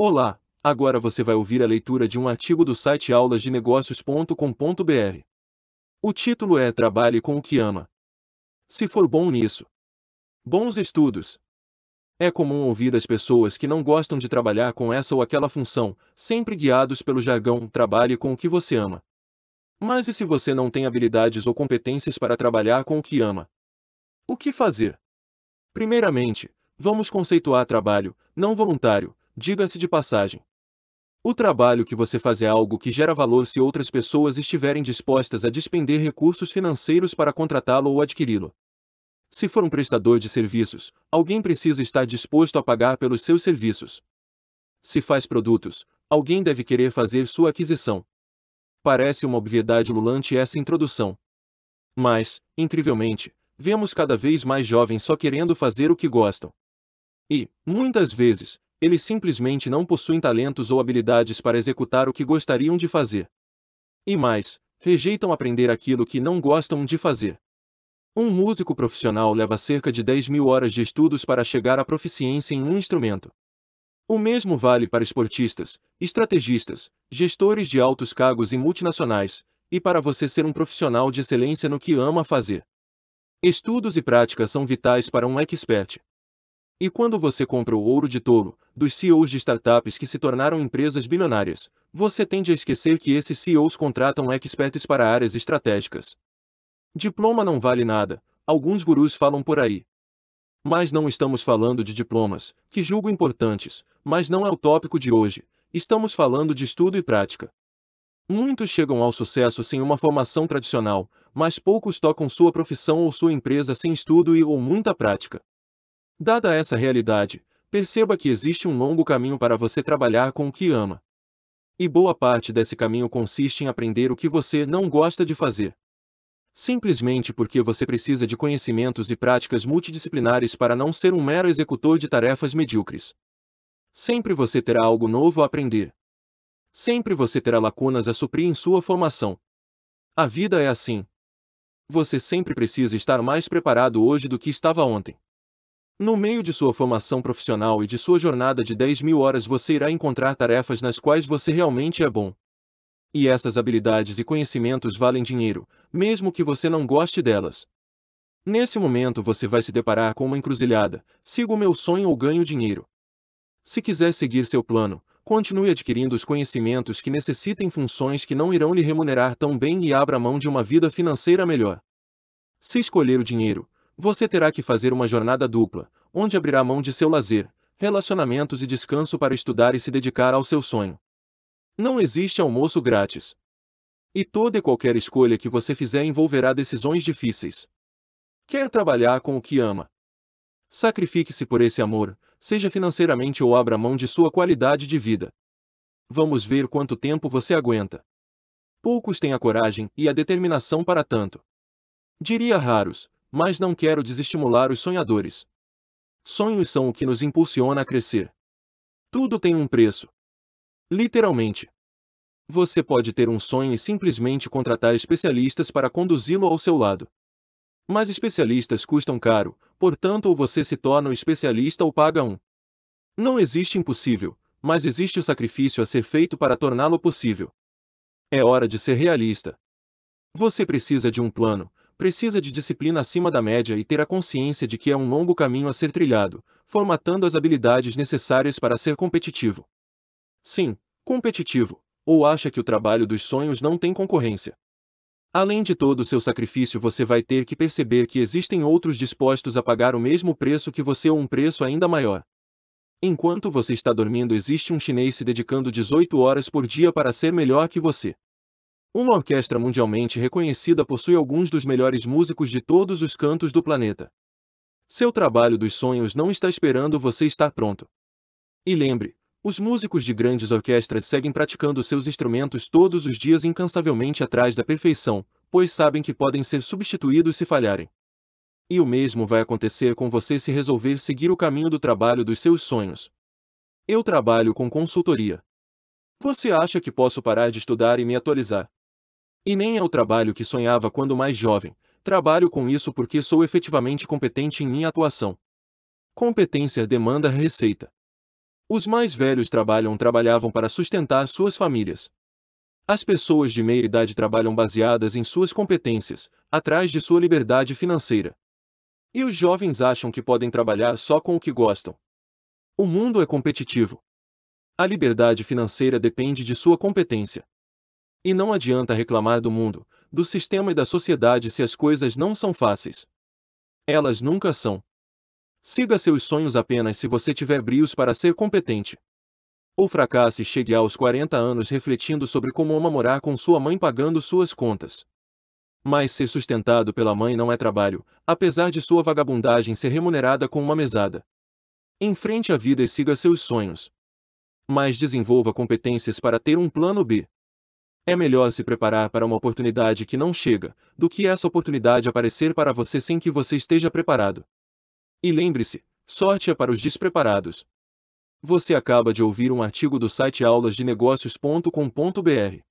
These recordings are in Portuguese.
Olá, agora você vai ouvir a leitura de um artigo do site aulasdenegócios.com.br. O título é Trabalhe com o que ama. Se for bom nisso. Bons estudos. É comum ouvir as pessoas que não gostam de trabalhar com essa ou aquela função, sempre guiados pelo jargão trabalhe com o que você ama. Mas e se você não tem habilidades ou competências para trabalhar com o que ama? O que fazer? Primeiramente, vamos conceituar trabalho, não voluntário, diga-se de passagem. O trabalho que você faz é algo que gera valor se outras pessoas estiverem dispostas a despender recursos financeiros para contratá-lo ou adquiri-lo. Se for um prestador de serviços, alguém precisa estar disposto a pagar pelos seus serviços. Se faz produtos, alguém deve querer fazer sua aquisição. Parece uma obviedade lulante essa introdução. Mas, incrivelmente, vemos cada vez mais jovens só querendo fazer o que gostam. E, muitas vezes, eles simplesmente não possuem talentos ou habilidades para executar o que gostariam de fazer. E mais, rejeitam aprender aquilo que não gostam de fazer. Um músico profissional leva cerca de 10 mil horas de estudos para chegar à proficiência em um instrumento. O mesmo vale para esportistas, estrategistas, gestores de altos cargos em multinacionais, e para você ser um profissional de excelência no que ama fazer. Estudos e práticas são vitais para um expert. E quando você compra o ouro de tolo, dos CEOs de startups que se tornaram empresas bilionárias, você tende a esquecer que esses CEOs contratam experts para áreas estratégicas. Diploma não vale nada, alguns gurus falam por aí. Mas não estamos falando de diplomas, que julgo importantes, mas não é o tópico de hoje, estamos falando de estudo e prática. Muitos chegam ao sucesso sem uma formação tradicional, mas poucos tocam sua profissão ou sua empresa sem estudo e ou muita prática. Dada essa realidade, perceba que existe um longo caminho para você trabalhar com o que ama. E boa parte desse caminho consiste em aprender o que você não gosta de fazer. Simplesmente porque você precisa de conhecimentos e práticas multidisciplinares para não ser um mero executor de tarefas medíocres. Sempre você terá algo novo a aprender. Sempre você terá lacunas a suprir em sua formação. A vida é assim. Você sempre precisa estar mais preparado hoje do que estava ontem. No meio de sua formação profissional e de sua jornada de 10 mil horas você irá encontrar tarefas nas quais você realmente é bom. E essas habilidades e conhecimentos valem dinheiro, mesmo que você não goste delas. Nesse momento você vai se deparar com uma encruzilhada: siga o meu sonho ou ganho dinheiro. Se quiser seguir seu plano, continue adquirindo os conhecimentos que necessitem funções que não irão lhe remunerar tão bem e abra mão de uma vida financeira melhor. Se escolher o dinheiro, você terá que fazer uma jornada dupla, onde abrirá mão de seu lazer, relacionamentos e descanso para estudar e se dedicar ao seu sonho. Não existe almoço grátis. E toda e qualquer escolha que você fizer envolverá decisões difíceis. Quer trabalhar com o que ama? Sacrifique-se por esse amor, seja financeiramente ou abra mão de sua qualidade de vida. Vamos ver quanto tempo você aguenta. Poucos têm a coragem e a determinação para tanto. Diria raros, mas não quero desestimular os sonhadores. Sonhos são o que nos impulsiona a crescer. Tudo tem um preço. Literalmente. Você pode ter um sonho e simplesmente contratar especialistas para conduzi-lo ao seu lado. Mas especialistas custam caro, portanto ou você se torna um especialista ou paga um. Não existe impossível, mas existe o sacrifício a ser feito para torná-lo possível. É hora de ser realista. Você precisa de um plano, precisa de disciplina acima da média e ter a consciência de que é um longo caminho a ser trilhado, formatando as habilidades necessárias para ser competitivo. Sim, competitivo, ou acha que o trabalho dos sonhos não tem concorrência. Além de todo o seu sacrifício, você vai ter que perceber que existem outros dispostos a pagar o mesmo preço que você ou um preço ainda maior. Enquanto você está dormindo, existe um chinês se dedicando 18 horas por dia para ser melhor que você. Uma orquestra mundialmente reconhecida possui alguns dos melhores músicos de todos os cantos do planeta. Seu trabalho dos sonhos não está esperando você estar pronto. E lembre, os músicos de grandes orquestras seguem praticando seus instrumentos todos os dias incansavelmente atrás da perfeição, pois sabem que podem ser substituídos se falharem. E o mesmo vai acontecer com você se resolver seguir o caminho do trabalho dos seus sonhos. Eu trabalho com consultoria. Você acha que posso parar de estudar e me atualizar? E nem é o trabalho que sonhava quando mais jovem, trabalho com isso porque sou efetivamente competente em minha atuação. Competência demanda receita. Os mais velhos trabalham trabalhavam para sustentar suas famílias. As pessoas de meia idade trabalham baseadas em suas competências, atrás de sua liberdade financeira. E os jovens acham que podem trabalhar só com o que gostam. O mundo é competitivo. A liberdade financeira depende de sua competência. E não adianta reclamar do mundo, do sistema e da sociedade se as coisas não são fáceis. Elas nunca são. Siga seus sonhos apenas se você tiver brios para ser competente. Ou fracasse e chegue aos 40 anos refletindo sobre como ama morar com sua mãe pagando suas contas. Mas ser sustentado pela mãe não é trabalho, apesar de sua vagabundagem ser remunerada com uma mesada. Enfrente a vida e siga seus sonhos. Mas desenvolva competências para ter um plano B. É melhor se preparar para uma oportunidade que não chega, do que essa oportunidade aparecer para você sem que você esteja preparado. E lembre-se, sorte é para os despreparados. Você acaba de ouvir um artigo do site aulasdenegócios.com.br.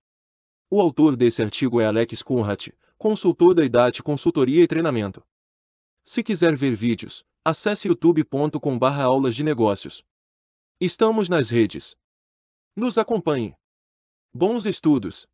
O autor desse artigo é Alex Kunrat, consultor da IDAT Consultoria e Treinamento. Se quiser ver vídeos, acesse youtube.com/barra aulas de negócios. Estamos nas redes. Nos acompanhe. Bons estudos!